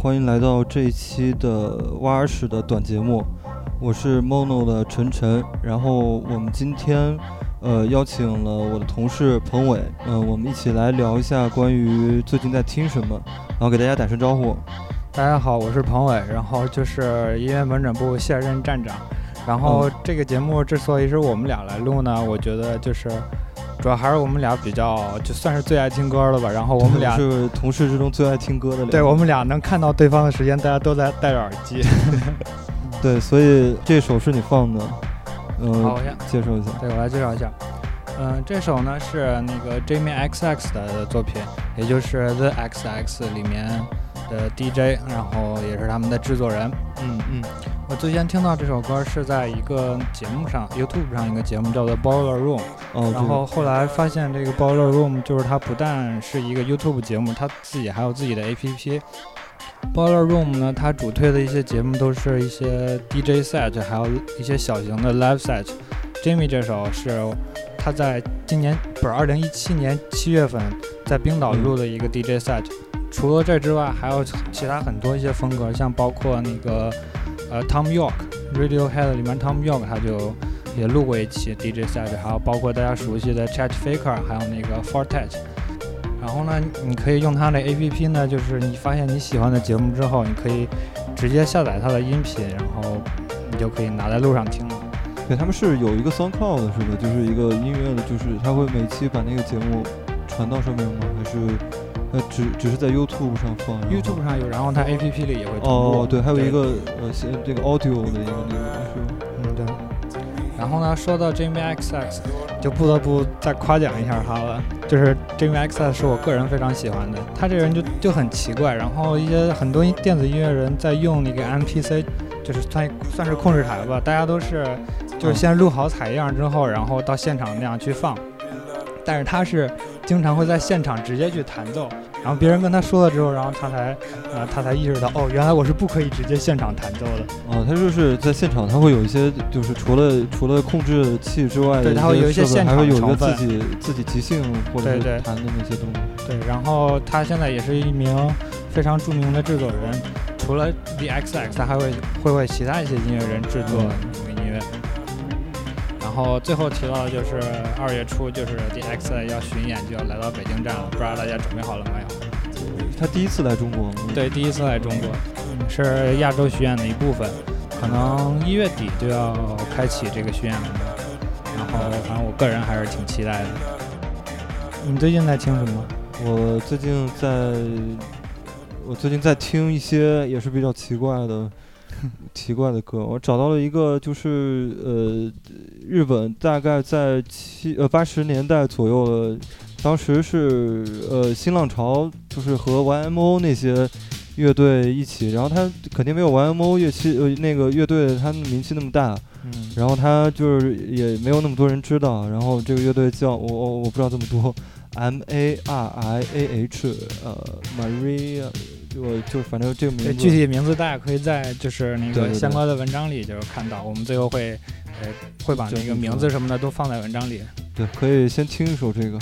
欢迎来到这一期的挖耳屎的短节目，我是 Mono 的晨晨。然后我们今天，呃，邀请了我的同事彭伟，嗯，我们一起来聊一下关于最近在听什么，然后给大家打声招呼。大家好，我是彭伟，然后就是音乐门诊部现任站长。然后这个节目之所以是我们俩来录呢，我觉得就是。主要还是我们俩比较，就算是最爱听歌了吧。然后我们俩是同事之中最爱听歌的。对我们俩能看到对方的时间，大家都在戴着耳机。对，所以这首是你放的。嗯，好，我先介绍一下。对我来介绍一下。嗯，这首呢是那个 Jamie XX 的作品，也就是 The XX 里面的 DJ，然后也是他们的制作人。嗯嗯。我最先听到这首歌是在一个节目上，YouTube 上一个节目叫做 Boiler Room，然后后来发现这个 Boiler Room 就是它不但是一个 YouTube 节目，它自己还有自己的 APP。Boiler Room 呢，它主推的一些节目都是一些 DJ set，还有一些小型的 live set。Jimmy 这首是他在今年不是2017年七月份在冰岛录的一个 DJ set。除了这之外，还有其他很多一些风格，像包括那个。呃，Tom York，Radiohead 里面 Tom York 他就也录过一期 DJ set，还有包括大家熟悉的 Chet Faker，还有那个 Fortet。然后呢，你可以用它的 APP 呢，就是你发现你喜欢的节目之后，你可以直接下载它的音频，然后你就可以拿在路上听了。对，他们是有一个 SoundCloud 是吧，就是一个音乐的，就是他会每期把那个节目传到上面吗？还是？呃，只只是在 YouTube 上放，YouTube 上有，然后它 APP 里也会哦，对，还有一个呃，先这个 Audio 的一个那个？嗯，对。然后呢，说到 Jamie XX，就不得不再夸奖一下他了。就是 Jamie XX 是我个人非常喜欢的，他这人就就很奇怪。然后一些很多电子音乐人在用那个 MPC，就是算算是控制台吧，大家都是就是先录好采样之后，然后到现场那样去放。但是他是。经常会在现场直接去弹奏，然后别人跟他说了之后，然后他才，呃，他才意识到，哦，原来我是不可以直接现场弹奏的。哦，他就是在现场，他会有一些，就是除了除了控制器之外，对，他会有一些现场还会有一个自己自己即兴或者弹的那些东西。对，然后他现在也是一名非常著名的制作人，除了 The XX，他还会会为其他一些音乐人制作后最后提到的就是二月初，就是 DX 要巡演，就要来到北京站了。不知道大家准备好了没有？他第一次来中国？对，第一次来中国，是亚洲巡演的一部分。可能一月底就要开启这个巡演了。然后，反正我个人还是挺期待的。你最近在听什么？我最近在，我最近在听一些也是比较奇怪的。奇怪的歌，我找到了一个，就是呃，日本大概在七呃八十年代左右，当时是呃新浪潮，就是和 YMO 那些乐队一起，然后他肯定没有 YMO 乐器呃那个乐队他们名气那么大，嗯，然后他就是也没有那么多人知道，然后这个乐队叫我我我不知道这么多，M A R I A H，呃，Maria。就就反正这个名字，具体名字大家可以在就是那个相关的文章里就是看到，我们最后会呃会把那个名字什么的都放在文章里。对，可以先听一首这个。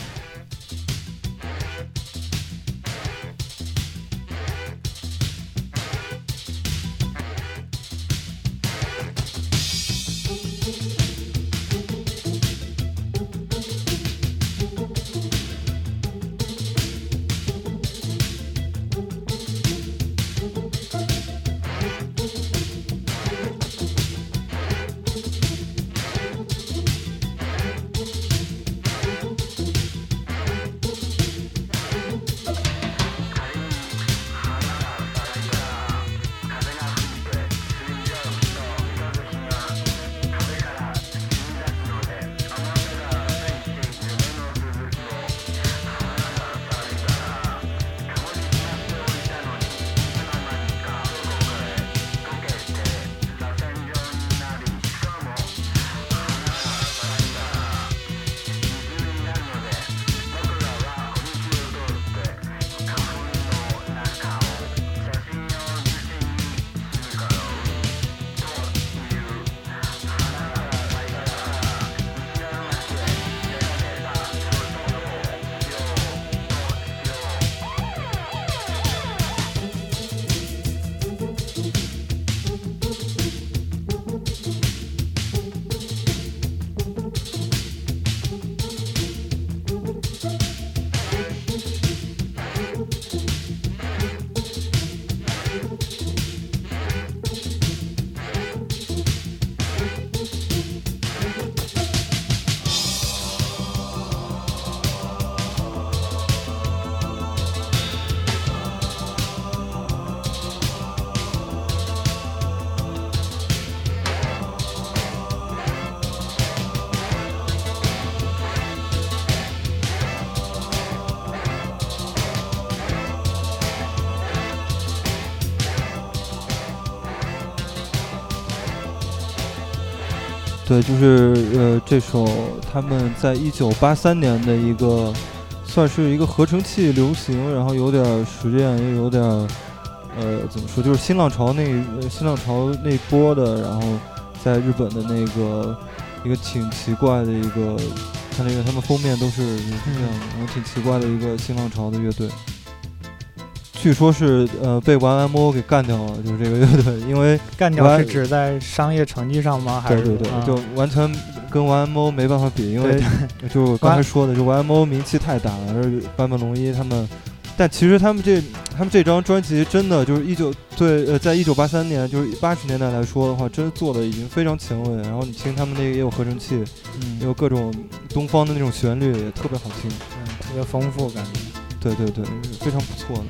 对，就是呃，这首他们在一九八三年的一个，算是一个合成器流行，然后有点实验，又有点呃，怎么说，就是新浪潮那新浪潮那波的，然后在日本的那个一个挺奇怪的一个，看那个他们封面都是这样，然后挺奇怪的一个新浪潮的乐队。据说是呃被 YMO 给干掉了，就是这个乐队，因为干掉是指在商业成绩上吗？还是对对对，就完全跟 YMO 没办法比，因为 就刚才说的，就 YMO 名气太大了，而坂本龙一他们，但其实他们这他们这张专辑真的就是一九对呃，在一九八三年就是八十年代来说的话，真做的已经非常前卫。然后你听他们那个也有合成器，嗯，也有各种东方的那种旋律，也特别好听，嗯，特别丰富感觉，对对对，非常不错的。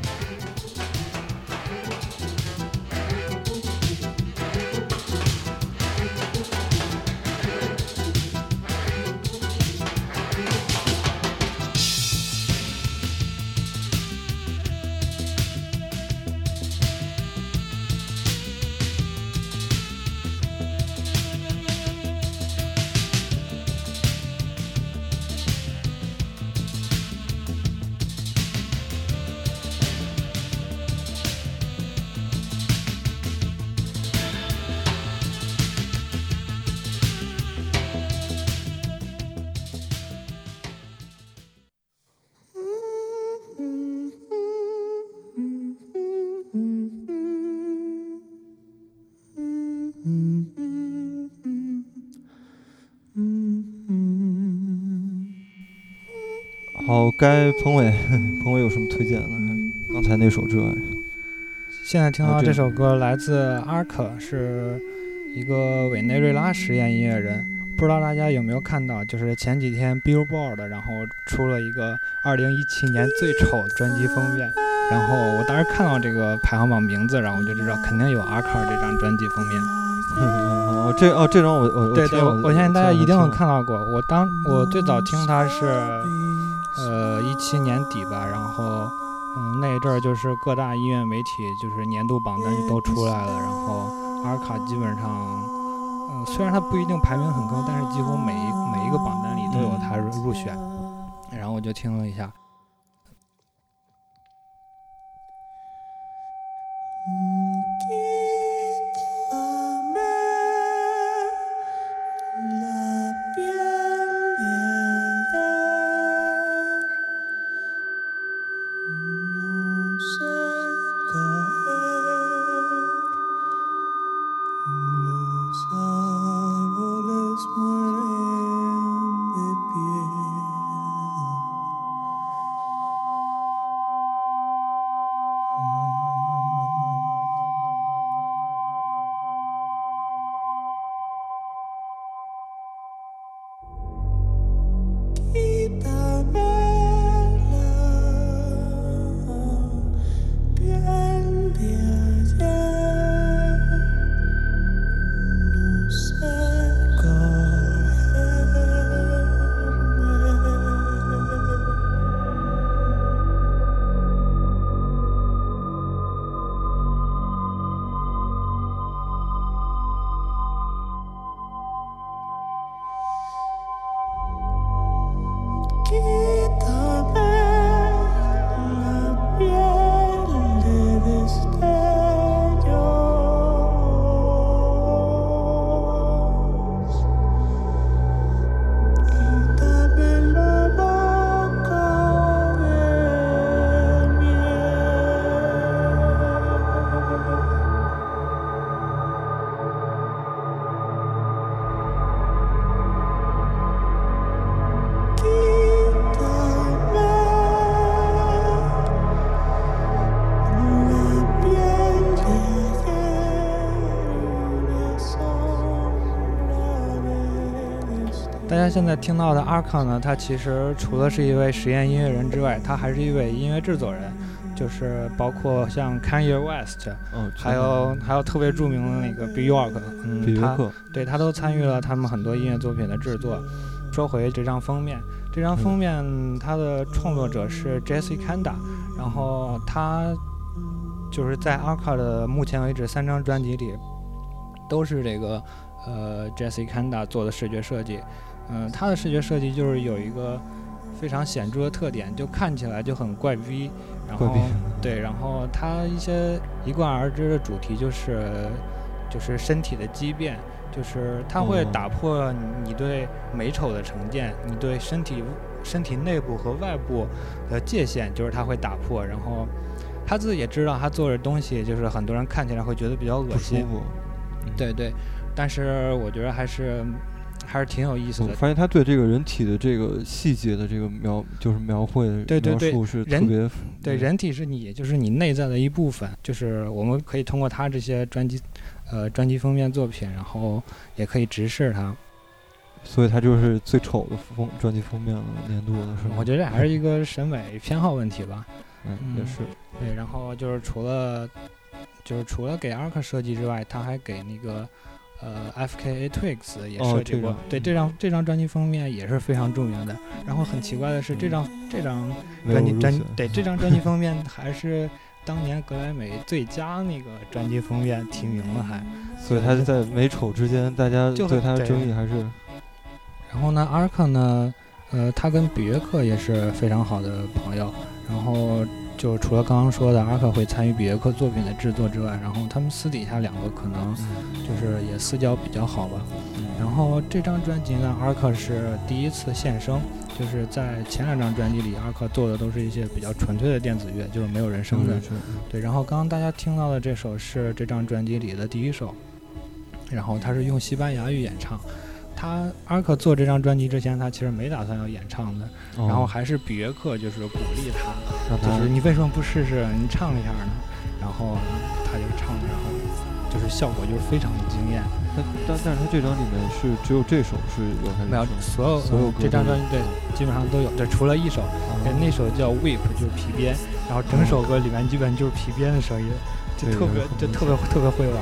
好，该彭伟，彭伟有什么推荐的？刚才那首之外，现在听到这首歌来自阿克，是一个委内瑞拉实验音乐人。不知道大家有没有看到，就是前几天 Billboard 然后出了一个2017年最丑专辑封面，然后我当时看到这个排行榜名字，然后我就知道肯定有阿克这张专辑封面。哦，这哦，这张我我对对，我相信大家一定有看到过。我当我最早听他是。七年底吧，然后，嗯，那一阵儿就是各大音乐媒体就是年度榜单就都出来了，然后阿尔卡基本上，嗯，虽然他不一定排名很高，但是几乎每一每一个榜单里都有他入选，然后我就听了一下。现在听到的阿卡呢，他其实除了是一位实验音乐人之外，他还是一位音乐制作人，就是包括像 Kanye West，嗯，还有还有特别著名的那个 Bjork，嗯，他对他都参与了他们很多音乐作品的制作。说回这张封面，这张封面它的创作者是 Jesse Kanda，然后他就是在阿卡的目前为止三张专辑里，都是这个。呃 Jesse Kanda 做的视觉设计。嗯，他的视觉设计就是有一个非常显著的特点，就看起来就很怪逼。然后 对，然后他一些一贯而知的主题就是就是身体的畸变。就是它会打破你对美丑的成见，你对身体身体内部和外部的界限，就是它会打破。然后他自己也知道，他做的东西就是很多人看起来会觉得比较恶心。对对，但是我觉得还是还是挺有意思的。我发现他对这个人体的这个细节的这个描，就是描绘描述是特别。对，人体是你，就是你内在的一部分。就是我们可以通过他这些专辑。呃，专辑封面作品，然后也可以直视他，所以他就是最丑的封专辑封面了，年度的是吗？我觉得还是一个审美偏好问题吧。嗯，也是。对，然后就是除了就是除了给 Ark 设计之外，他还给那个呃 FKA Twigs 也设计过。对，这张这张专辑封面也是非常著名的。然后很奇怪的是，这张这张专辑专对这张专辑封面还是。当年格莱美最佳那个专辑封面提名了，还，所以他在美丑之间，大家对他的争议还是。然后呢，阿卡呢，呃，他跟比约克也是非常好的朋友。然后就除了刚刚说的阿克会参与比约克作品的制作之外，然后他们私底下两个可能就是也私交比较好吧。然后这张专辑呢，阿克是第一次现身。就是在前两张专辑里，阿克做的都是一些比较纯粹的电子乐，就是没有人声的。对，然后刚刚大家听到的这首是这张专辑里的第一首，然后他是用西班牙语演唱。他阿克做这张专辑之前，他其实没打算要演唱的，然后还是比约克就是鼓励他，就是你为什么不试试你唱一下呢？然后他就唱，然后就是效果就是非常的惊艳。但但但是他这张里面是只有这首是有还是没有？所有所有这张专辑对基本上都有，对，除了一首，那首叫 Whip 就是皮鞭，然后整首歌里面基本就是皮鞭的声音，就特别就特别特别会玩。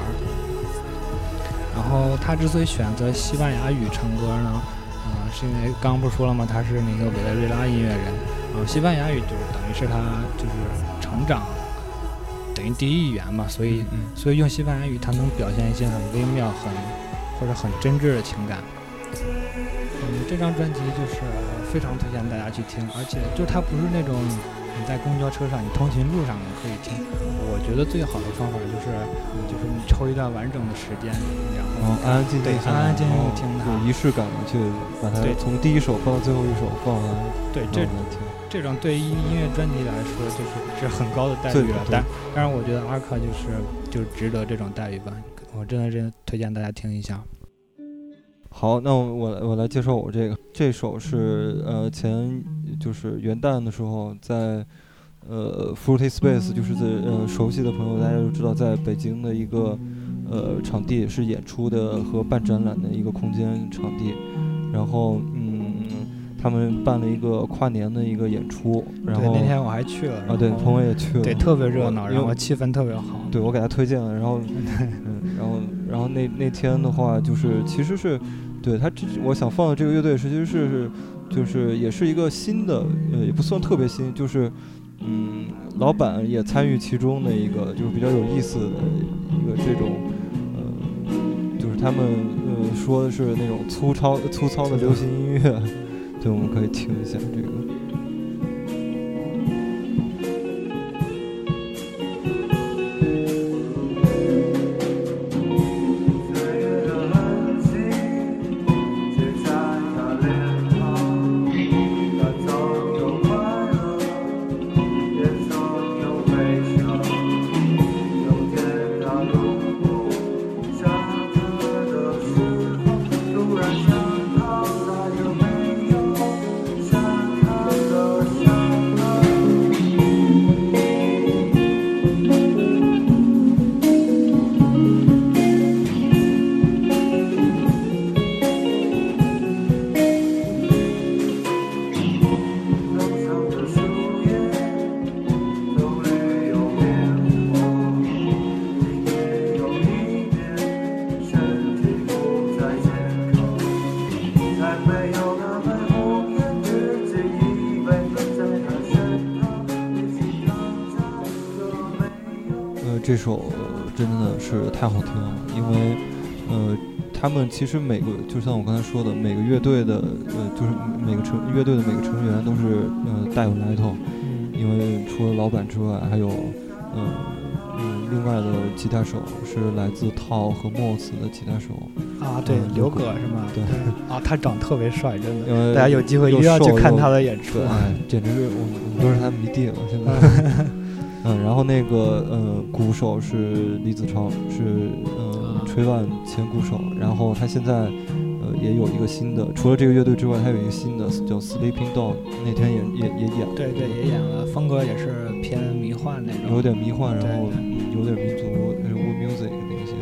然后他之所以选择西班牙语唱歌呢，呃，是因为刚刚不是说了吗？他是那个委内瑞拉音乐人，然后西班牙语就是等于是他就是成长。等于第一语言嘛，所以所以用西班牙语，他能表现一些很微妙、很或者很真挚的情感。嗯，这张专辑就是非常推荐大家去听，而且就它不是那种你在公交车上、你通勤路上可以听。我觉得最好的方法就是就是你抽一段完整的时间，然后安安静静、安安静静听它，有仪式感的去把它从第一首放到最后一首放完。对，这听。这种对于音乐专辑来说，就是是很高的待遇了。但但是我觉得阿克就是就值得这种待遇吧。我真的真推荐大家听一下。好，那我我我来介绍我这个这首是呃前就是元旦的时候在呃 Fruity Space，就是在呃熟悉的朋友大家都知道，在北京的一个呃场地是演出的和办展览的一个空间场地，然后嗯。他们办了一个跨年的一个演出，然后那天我还去了啊，对，彭伟也去了，对，特别热闹，然后气氛特别好，对我给他推荐了，然后，嗯，然后，然后那那天的话，就是其实是，对他这我想放的这个乐队，实际是是，就是也是一个新的，呃，也不算特别新，就是，嗯，老板也参与其中的一个，就是比较有意思的一个这种，呃，就是他们呃说的是那种粗糙粗糙的流行音乐。对我们可以听一下这个。太好听了，因为，呃，他们其实每个就像我刚才说的，每个乐队的呃，就是每个成乐队的每个成员都是呃带有来头，因为除了老板之外，还有呃嗯另外的吉他手是来自套和 Moss 的吉他手。啊，对，刘葛是吗？对。啊，他长特别帅，真的，大家有机会一定要去看他的演出，哎，简直是我我们都是他迷弟了，现在。嗯，然后那个呃，鼓手是李子超，是呃吹万前鼓手。然后他现在呃也有一个新的，除了这个乐队之外，他有一个新的叫 Sleeping Dog，那天也也也演。对对，也演了，风格也是偏迷幻那种。有点迷幻，然后有点民族 world music 那些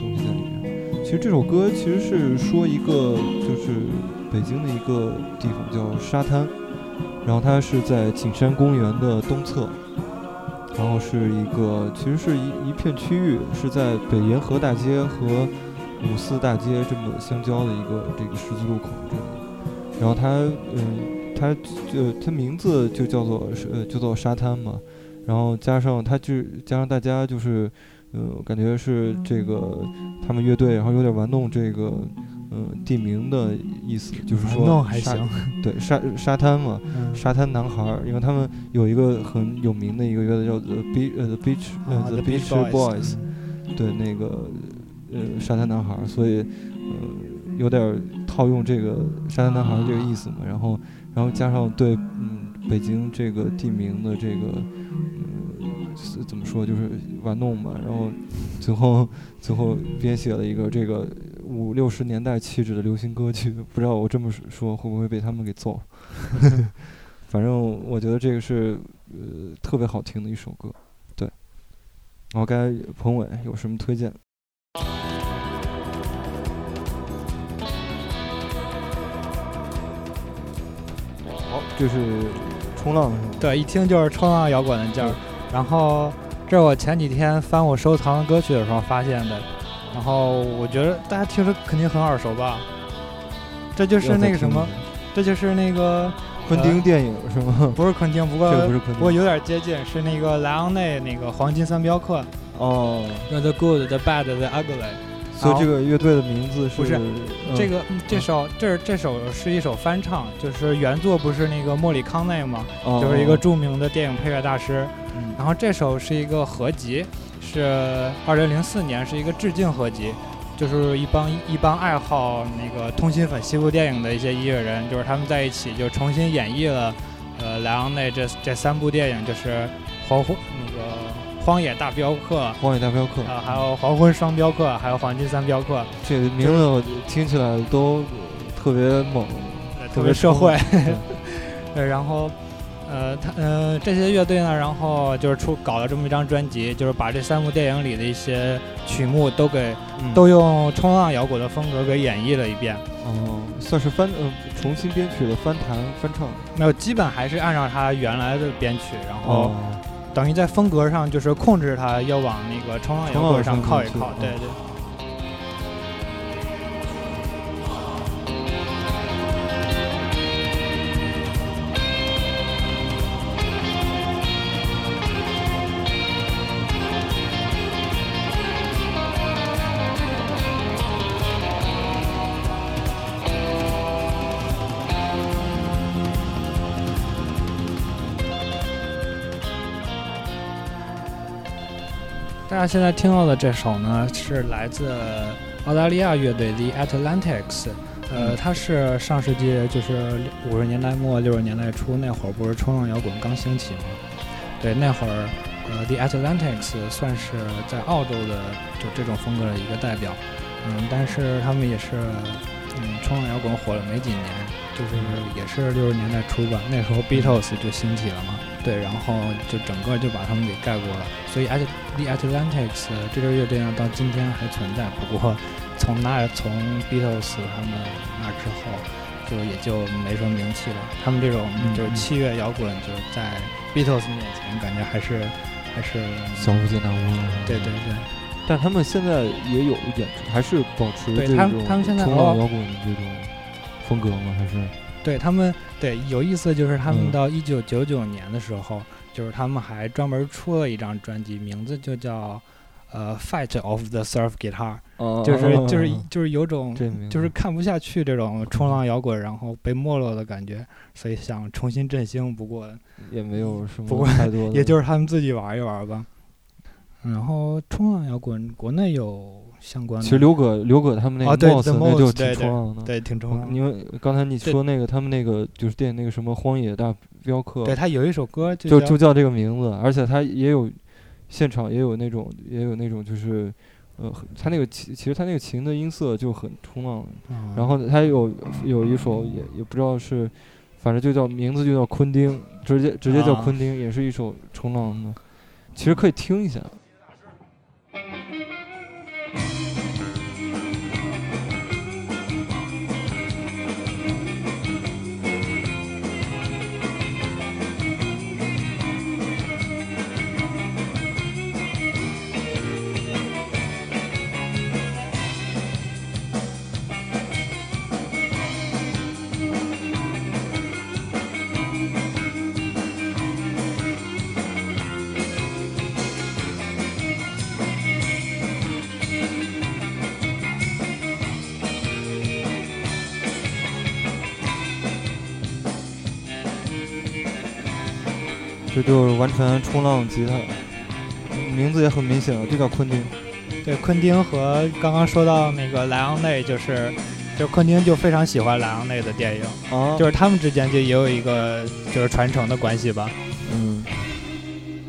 东西在里面。其实这首歌其实是说一个就是北京的一个地方叫沙滩，然后它是在景山公园的东侧。然后是一个，其实是一一片区域，是在北沿河大街和五四大街这么相交的一个这个十字路口这里。然后它，嗯，它就它名字就叫做呃，就叫沙滩嘛。然后加上它就加上大家就是，呃，感觉是这个他们乐队，然后有点玩弄这个。嗯，地名的意思就是说沙，对沙沙滩嘛，沙滩男孩，因为他们有一个很有名的一个乐队叫 The Beach，呃 The Beach，呃 The Beach Boys，对那个呃沙滩男孩，所以呃有点套用这个沙滩男孩这个意思嘛，然后然后加上对嗯北京这个地名的这个嗯怎么说就是玩弄嘛，然后最后最后编写了一个这个。五六十年代气质的流行歌曲，不知道我这么说会不会被他们给揍。反正我觉得这个是呃特别好听的一首歌，对。然后该彭伟有什么推荐？好，就是冲浪，对，一听就是冲浪摇滚的劲儿。然后这是我前几天翻我收藏的歌曲的时候发现的。然后我觉得大家听着肯定很耳熟吧，这就是那个什么，这就是那个昆汀电影是吗？不是昆汀，不过不是昆汀，不过有点接近，是那个莱昂内那个黄金三镖客。哦，The Good, The Bad, The Ugly。所以这个乐队的名字是不是这个这首这这首是一首翻唱，就是原作不是那个莫里康内吗？就是一个著名的电影配乐大师。然后这首是一个合集。是二零零四年，是一个致敬合集，就是一帮一帮爱好那个通心粉西部电影的一些音乐人，就是他们在一起就重新演绎了，呃，莱昂内这这三部电影，就是黄昏那个荒野大镖客，荒野大镖客。啊，还有黄昏双镖客，还有黄金三镖客，这名字我听起来都特别猛，特别社会，对，然后。呃，他呃这些乐队呢，然后就是出搞了这么一张专辑，就是把这三部电影里的一些曲目都给都用冲浪摇滚的风格给演绎了一遍。哦，算是翻呃重新编曲的翻弹翻唱。没有，基本还是按照他原来的编曲，然后等于在风格上就是控制他要往那个冲浪摇滚上靠一靠。对对。大家现在听到的这首呢，是来自澳大利亚乐队 The Atlantics。呃，它是上世纪就是五十年代末六十年代初那会儿，不是冲浪摇滚刚兴起吗？对，那会儿，呃，The Atlantics 算是在澳洲的就这种风格的一个代表。嗯，但是他们也是，嗯，冲浪摇滚火了没几年，就是也是六十年代初吧，那时候 Beatles 就兴起了嘛。对，然后就整个就把他们给盖过了。所以 At The Atlantics 这支乐队呢，到今天还存在。不过从那从 Beatles 他们那之后，就也就没什么名气了。他们这种就是器乐摇滚，就是在 Beatles 面前，感觉还是还是小巫见大巫。对对对。但他们现在也有演出，还是保持这种冲浪摇滚的这种风格吗？还是？对他们，对有意思就是他们到一九九九年的时候，就是他们还专门出了一张专辑，名字就叫，呃，Fight of the Surf Guitar，就是就是就是有种就是看不下去这种冲浪摇滚，然后被没落的感觉，所以想重新振兴。不过也没有什么太多，也就是他们自己玩一玩吧。然后冲浪摇滚国内有相关的，其实刘葛刘葛他们那个 Moss 那就挺冲浪的，对，挺冲浪。因为刚才你说那个他们那个就是电影那个什么荒野大镖客，对他有一首歌就就叫这个名字，而且他也有。现场也有那种，也有那种，就是，呃，他那个琴，其实他那个琴的音色就很冲浪。然后他有有一首，也也不知道是，反正就叫名字就叫昆汀，直接直接叫昆汀，也是一首冲浪的，其实可以听一下。这就是完全冲浪吉他，名字也很明显了，就叫昆汀。对，昆汀和刚刚说到那个莱昂内，就是，就昆汀就非常喜欢莱昂内的电影，啊，就是他们之间就也有一个就是传承的关系吧。嗯。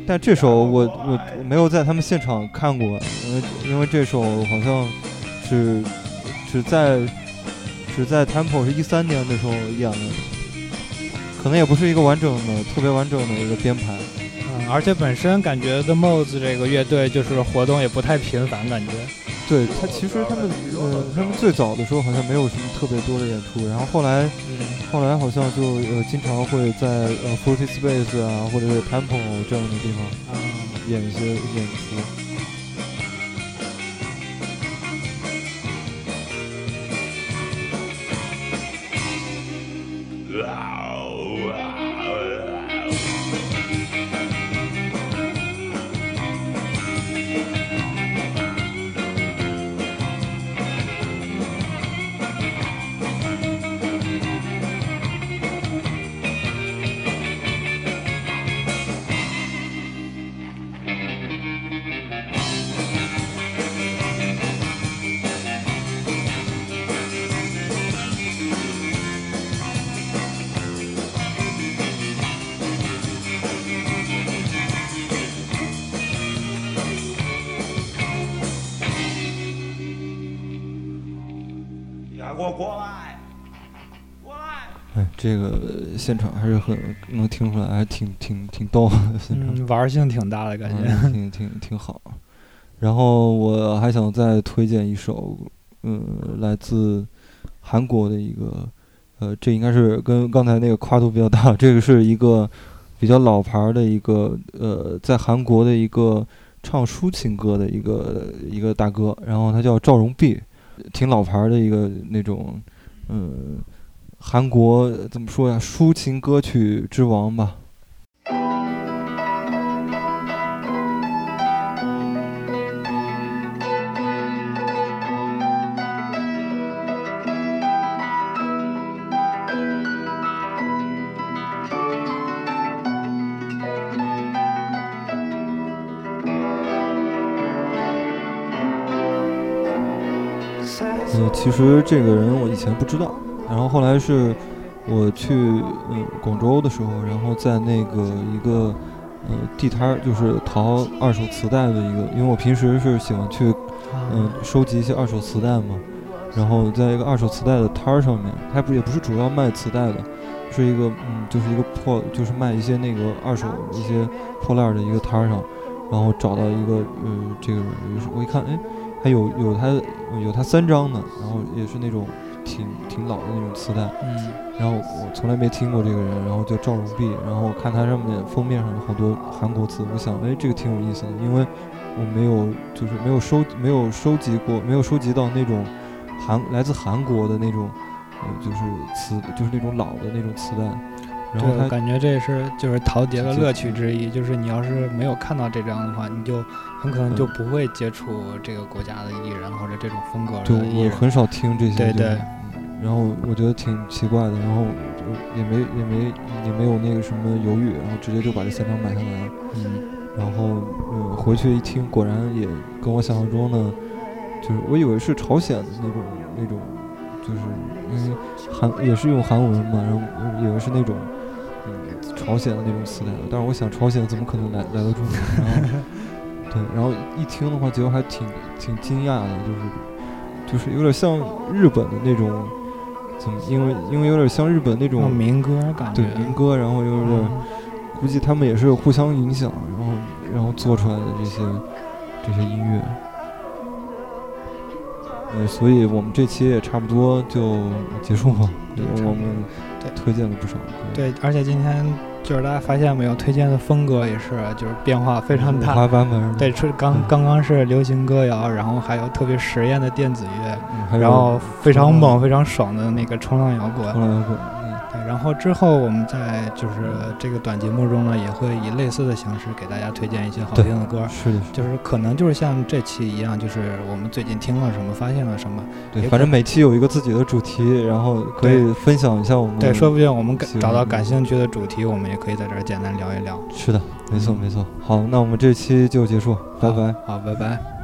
但这首我我没有在他们现场看过，因为因为这首好像只只在只在 Temple 是一三年的时候演的。可能也不是一个完整的、特别完整的一个编排，嗯，而且本身感觉 The Mods 这个乐队就是活动也不太频繁，感觉。对他其实他们，呃，他们最早的时候好像没有什么特别多的演出，然后后来，后来好像就呃经常会在呃 Forty Space 啊或者是 Temple 这样的地方演一些演出。哎，这个现场还是很能听出来，还挺挺挺逗的。嗯，玩性挺大的感觉，挺挺挺好。然后我还想再推荐一首，嗯，来自韩国的一个，呃，这应该是跟刚才那个跨度比较大。这个是一个比较老牌的一个，呃，在韩国的一个唱抒情歌的一个一个大哥，然后他叫赵荣弼，挺老牌的一个那种，嗯。韩国怎么说呀？抒情歌曲之王吧。嗯，其实这个人我以前不知道。然后后来是，我去嗯广州的时候，然后在那个一个呃地摊儿，就是淘二手磁带的一个，因为我平时是喜欢去嗯收集一些二手磁带嘛。然后在一个二手磁带的摊儿上面，它不也不是主要卖磁带的，是一个嗯就是一个破，就是卖一些那个二手一些破烂的一个摊儿上，然后找到一个呃这个，我一看哎，还有有它有它三张呢，然后也是那种。挺挺老的那种磁带，嗯，然后我从来没听过这个人，然后叫赵荣弼，然后看他上面封面上有好多韩国词，我想，哎，这个挺有意思的，因为我没有就是没有收没有收集过，没有收集到那种韩来自韩国的那种，呃，就是磁就是那种老的那种磁带，然后感觉这也是就是陶碟的乐趣之一，就是你要是没有看到这张的话，你就很可能就不会接触这个国家的艺人或者这种风格的对。我很少听这些。对对。然后我觉得挺奇怪的，然后就也没也没也没有那个什么犹豫，然后直接就把这三张买下来了。嗯。然后呃回去一听，果然也跟我想象中的，就是我以为是朝鲜的那种那种，就是因为韩也是用韩文嘛，然后以为是那种嗯朝鲜的那种磁带，但是我想朝鲜怎么可能来来到中国？然后 对，然后一听的话，结果还挺挺惊讶的，就是就是有点像日本的那种。怎么？因为因为有点像日本那种民歌感觉，对民歌，然后又是估计他们也是互相影响，然后然后做出来的这些这些音乐。呃，所以我们这期也差不多就结束了。我们推荐了不少。对，而且今天。就是大家发现没有，推荐的风格也是，就是变化非常大。对，是刚刚刚是流行歌谣，然后还有特别实验的电子乐，然后非常猛、非常爽的那个冲浪摇滚。冲浪摇滚。然后之后我们在就是这个短节目中呢，也会以类似的形式给大家推荐一些好听的歌。是的，就是可能就是像这期一样，就是我们最近听了什么，发现了什么。对，反正每期有一个自己的主题，然后可以分享一下我们。对，说不定我们找到感兴趣的主题，我们也可以在这儿简单聊一聊。是的，没错没错。好，那我们这期就结束，拜拜。好，拜拜。